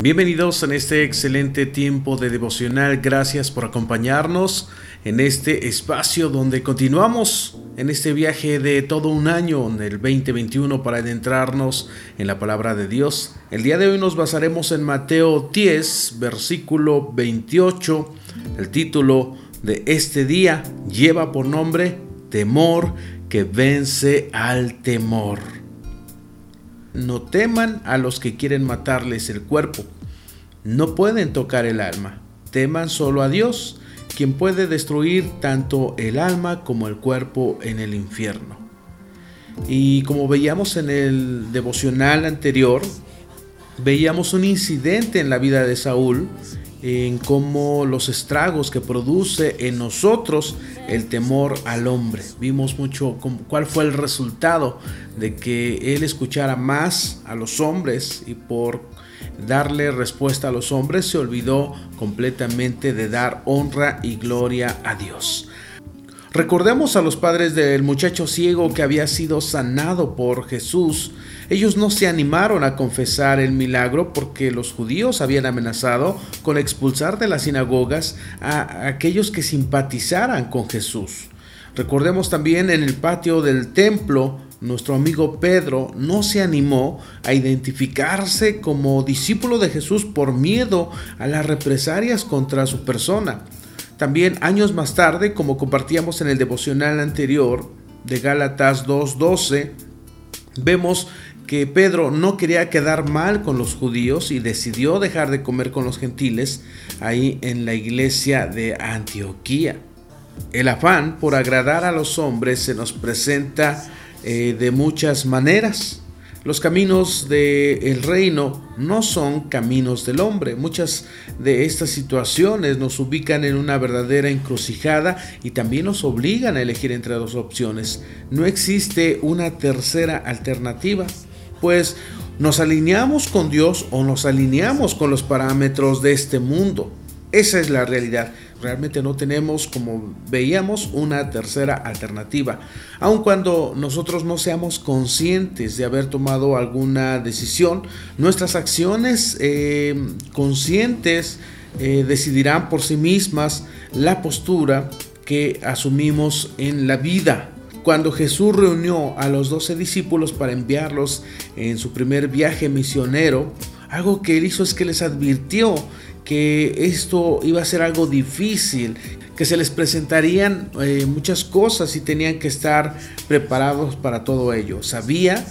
Bienvenidos en este excelente tiempo de devocional. Gracias por acompañarnos en este espacio donde continuamos en este viaje de todo un año, en el 2021, para adentrarnos en la palabra de Dios. El día de hoy nos basaremos en Mateo 10, versículo 28. El título de este día lleva por nombre Temor que vence al temor. No teman a los que quieren matarles el cuerpo. No pueden tocar el alma. Teman solo a Dios, quien puede destruir tanto el alma como el cuerpo en el infierno. Y como veíamos en el devocional anterior, veíamos un incidente en la vida de Saúl en cómo los estragos que produce en nosotros el temor al hombre. Vimos mucho cuál fue el resultado de que él escuchara más a los hombres y por darle respuesta a los hombres se olvidó completamente de dar honra y gloria a Dios. Recordemos a los padres del muchacho ciego que había sido sanado por Jesús. Ellos no se animaron a confesar el milagro porque los judíos habían amenazado con expulsar de las sinagogas a aquellos que simpatizaran con Jesús. Recordemos también en el patio del templo, nuestro amigo Pedro no se animó a identificarse como discípulo de Jesús por miedo a las represalias contra su persona. También años más tarde, como compartíamos en el devocional anterior de Gálatas 2.12, vemos que Pedro no quería quedar mal con los judíos y decidió dejar de comer con los gentiles ahí en la iglesia de Antioquía. El afán por agradar a los hombres se nos presenta eh, de muchas maneras. Los caminos del reino no son caminos del hombre. Muchas de estas situaciones nos ubican en una verdadera encrucijada y también nos obligan a elegir entre dos opciones. No existe una tercera alternativa, pues nos alineamos con Dios o nos alineamos con los parámetros de este mundo. Esa es la realidad. Realmente no tenemos, como veíamos, una tercera alternativa. Aun cuando nosotros no seamos conscientes de haber tomado alguna decisión, nuestras acciones eh, conscientes eh, decidirán por sí mismas la postura que asumimos en la vida. Cuando Jesús reunió a los doce discípulos para enviarlos en su primer viaje misionero, algo que él hizo es que les advirtió que esto iba a ser algo difícil, que se les presentarían eh, muchas cosas y tenían que estar preparados para todo ello. Sabía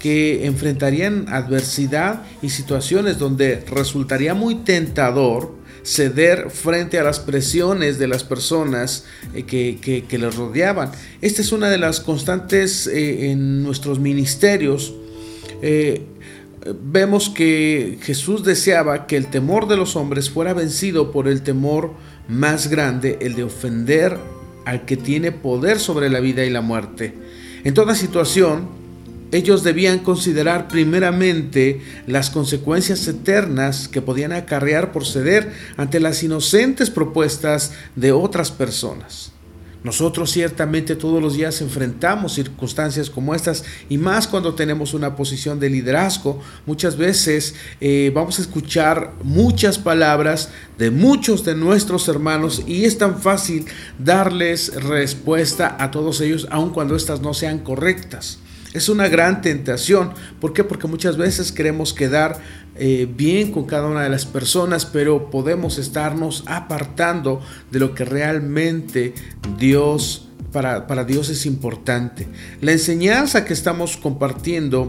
que enfrentarían adversidad y situaciones donde resultaría muy tentador ceder frente a las presiones de las personas eh, que, les rodeaban. Esta es una de las constantes eh, en nuestros ministerios vemos que Jesús deseaba que el temor de los hombres fuera vencido por el temor más grande, el de ofender al que tiene poder sobre la vida y la muerte. En toda situación, ellos debían considerar primeramente las consecuencias eternas que podían acarrear por ceder ante las inocentes propuestas de otras personas. Nosotros ciertamente todos los días enfrentamos circunstancias como estas y más cuando tenemos una posición de liderazgo. Muchas veces eh, vamos a escuchar muchas palabras de muchos de nuestros hermanos y es tan fácil darles respuesta a todos ellos aun cuando estas no sean correctas. Es una gran tentación. ¿Por qué? Porque muchas veces queremos quedar eh, bien con cada una de las personas, pero podemos estarnos apartando de lo que realmente Dios, para, para Dios es importante. La enseñanza que estamos compartiendo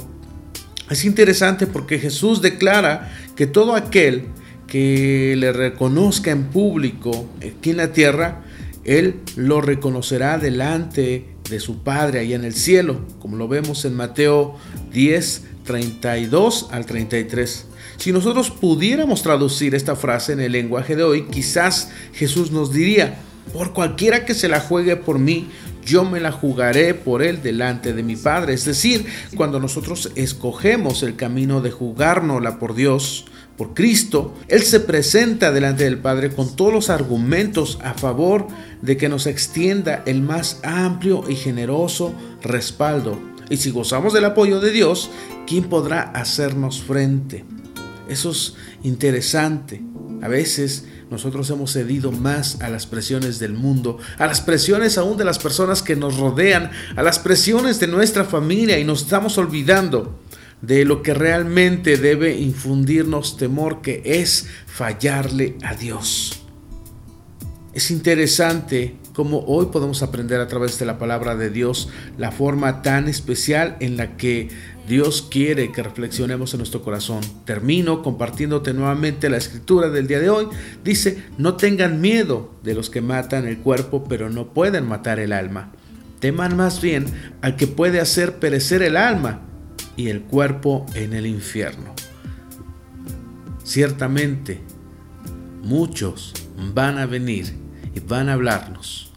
es interesante porque Jesús declara que todo aquel que le reconozca en público aquí en la tierra, Él lo reconocerá delante de su Padre allá en el cielo, como lo vemos en Mateo 10, 32 al 33. Si nosotros pudiéramos traducir esta frase en el lenguaje de hoy, quizás Jesús nos diría, por cualquiera que se la juegue por mí, yo me la jugaré por él delante de mi Padre. Es decir, cuando nosotros escogemos el camino de jugárnosla por Dios, por Cristo, Él se presenta delante del Padre con todos los argumentos a favor de que nos extienda el más amplio y generoso respaldo. Y si gozamos del apoyo de Dios, ¿quién podrá hacernos frente? Eso es interesante. A veces nosotros hemos cedido más a las presiones del mundo, a las presiones aún de las personas que nos rodean, a las presiones de nuestra familia y nos estamos olvidando de lo que realmente debe infundirnos temor, que es fallarle a Dios. Es interesante cómo hoy podemos aprender a través de la palabra de Dios la forma tan especial en la que Dios quiere que reflexionemos en nuestro corazón. Termino compartiéndote nuevamente la escritura del día de hoy. Dice, no tengan miedo de los que matan el cuerpo, pero no pueden matar el alma. Teman más bien al que puede hacer perecer el alma y el cuerpo en el infierno. Ciertamente, muchos van a venir y van a hablarnos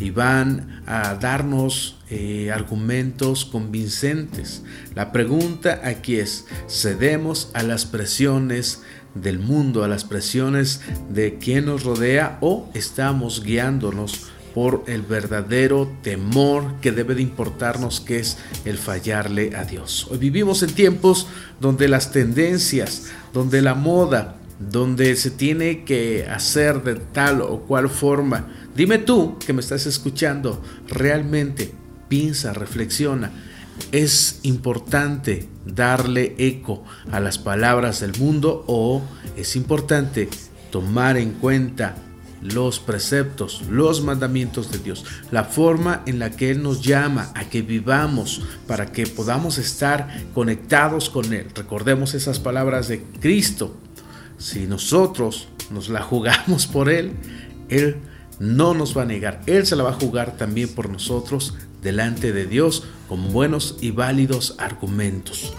y van a darnos eh, argumentos convincentes. La pregunta aquí es, ¿cedemos a las presiones del mundo, a las presiones de quien nos rodea o estamos guiándonos por el verdadero temor que debe de importarnos, que es el fallarle a Dios? Hoy vivimos en tiempos donde las tendencias, donde la moda, donde se tiene que hacer de tal o cual forma. Dime tú que me estás escuchando, realmente piensa, reflexiona. ¿Es importante darle eco a las palabras del mundo o es importante tomar en cuenta los preceptos, los mandamientos de Dios, la forma en la que Él nos llama a que vivamos para que podamos estar conectados con Él. Recordemos esas palabras de Cristo si nosotros nos la jugamos por Él, Él no nos va a negar. Él se la va a jugar también por nosotros delante de Dios con buenos y válidos argumentos.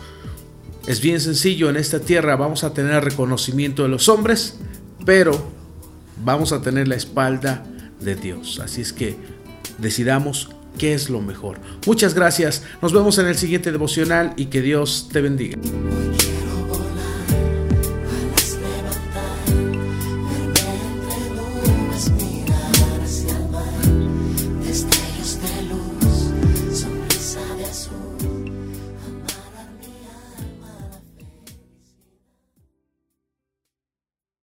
Es bien sencillo, en esta tierra vamos a tener reconocimiento de los hombres, pero vamos a tener la espalda de Dios. Así es que decidamos qué es lo mejor. Muchas gracias, nos vemos en el siguiente devocional y que Dios te bendiga.